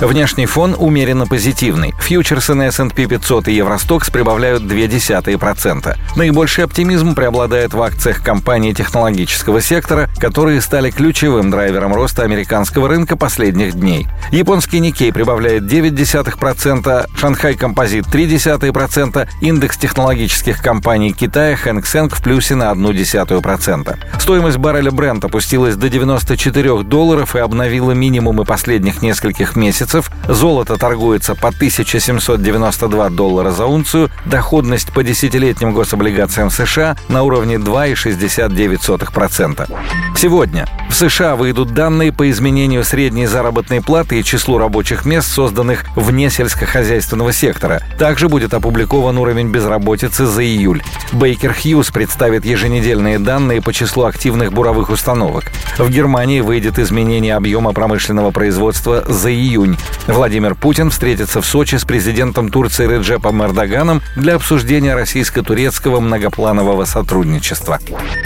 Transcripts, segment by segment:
Внешний фон умеренно позитивный. Фьючерсы на S&P 500 и Евростокс прибавляют 0,2%. Наибольший оптимизм преобладает в акциях компаний технологического сектора, которые стали ключевым драйвером роста американского рынка последних дней. Японский Никей прибавляет 0,9%, Шанхай Композит 0,3%, индекс технологических компаний Китая Хэнк Сэнк в плюсе на 0,1%. Стоимость барреля Брент опустилась до 94 долларов и обновила минимумы последних нескольких месяцев месяцев золото торгуется по 1792 доллара за унцию, доходность по десятилетним гособлигациям США на уровне 2,69%. Сегодня в США выйдут данные по изменению средней заработной платы и числу рабочих мест, созданных вне сельскохозяйственного сектора. Также будет опубликован уровень безработицы за июль. Бейкер Хьюз представит еженедельные данные по числу активных буровых установок. В Германии выйдет изменение объема промышленного производства за июнь. Владимир Путин встретится в Сочи с президентом Турции Реджепом Эрдоганом для обсуждения российско-турецкого многопланового сотрудничества.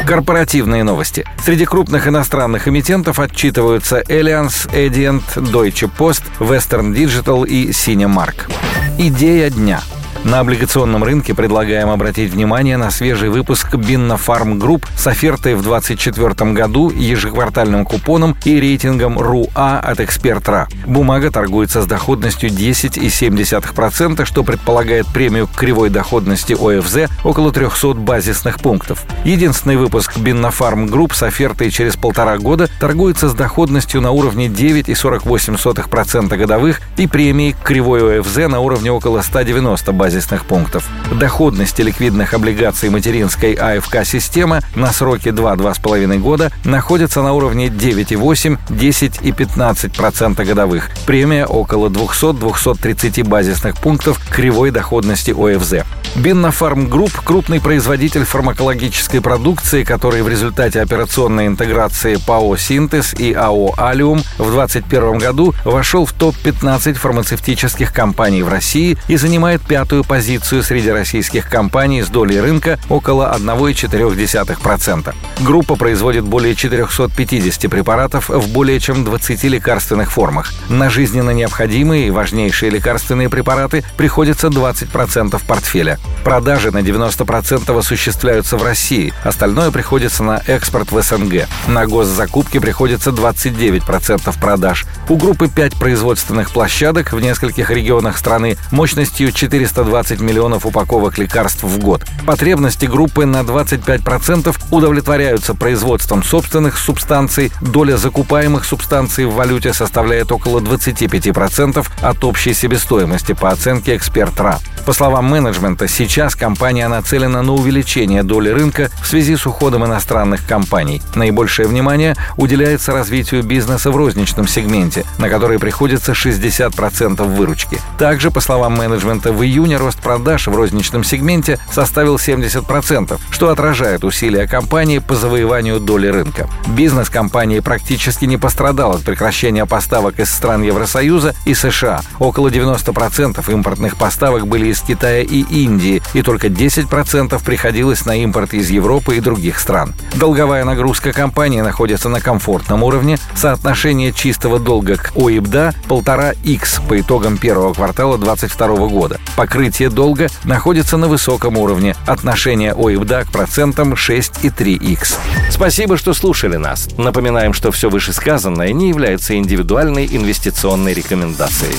Корпоративные новости. Среди крупных иностранных эмитентов отчитываются Allianz, Adient, Deutsche Post, Western Digital и Cinemark. Идея дня – на облигационном рынке предлагаем обратить внимание на свежий выпуск Binna Farm Group с офертой в 2024 году, ежеквартальным купоном и рейтингом РУА от Экспертра. Бумага торгуется с доходностью 10,7%, что предполагает премию к кривой доходности ОФЗ около 300 базисных пунктов. Единственный выпуск Binna Farm Group с офертой через полтора года торгуется с доходностью на уровне 9,48% годовых и премией к кривой ОФЗ на уровне около 190 базисных базисных пунктов. Доходности ликвидных облигаций материнской АФК-системы на сроке 2-2,5 года находится на уровне 9,8, 10 и 15% годовых. Премия около 200-230 базисных пунктов кривой доходности ОФЗ. Биннофарм Групп – крупный производитель фармакологической продукции, который в результате операционной интеграции ПАО «Синтез» и АО «Алиум» в 2021 году вошел в топ-15 фармацевтических компаний в России и занимает пятую позицию среди российских компаний с долей рынка около 1,4%. Группа производит более 450 препаратов в более чем 20 лекарственных формах. На жизненно необходимые и важнейшие лекарственные препараты приходится 20% портфеля. Продажи на 90% осуществляются в России, остальное приходится на экспорт в СНГ. На госзакупки приходится 29% продаж. У группы 5 производственных площадок в нескольких регионах страны мощностью 420 миллионов упаковок лекарств в год. Потребности группы на 25% удовлетворяются производством собственных субстанций, доля закупаемых субстанций в валюте составляет около 25% от общей себестоимости по оценке эксперт РА. По словам менеджмента, сейчас компания нацелена на увеличение доли рынка в связи с уходом иностранных компаний. Наибольшее внимание уделяется развитию бизнеса в розничном сегменте, на который приходится 60% выручки. Также, по словам менеджмента, в июне рост продаж в розничном сегменте составил 70%, что отражает усилия компании по завоеванию доли рынка. Бизнес компании практически не пострадал от прекращения поставок из стран Евросоюза и США. Около 90% импортных поставок были из Китая и Индии, и только 10% приходилось на импорт из Европы и других стран. Долговая нагрузка компании находится на комфортном уровне, соотношение чистого долга к ОИБДА 1,5x по итогам первого квартала 2022 года. Покрытие долга находится на высоком уровне, отношение ОИБДА к процентам 6,3x. Спасибо, что слушали нас. Напоминаем, что все вышесказанное не является индивидуальной инвестиционной рекомендацией.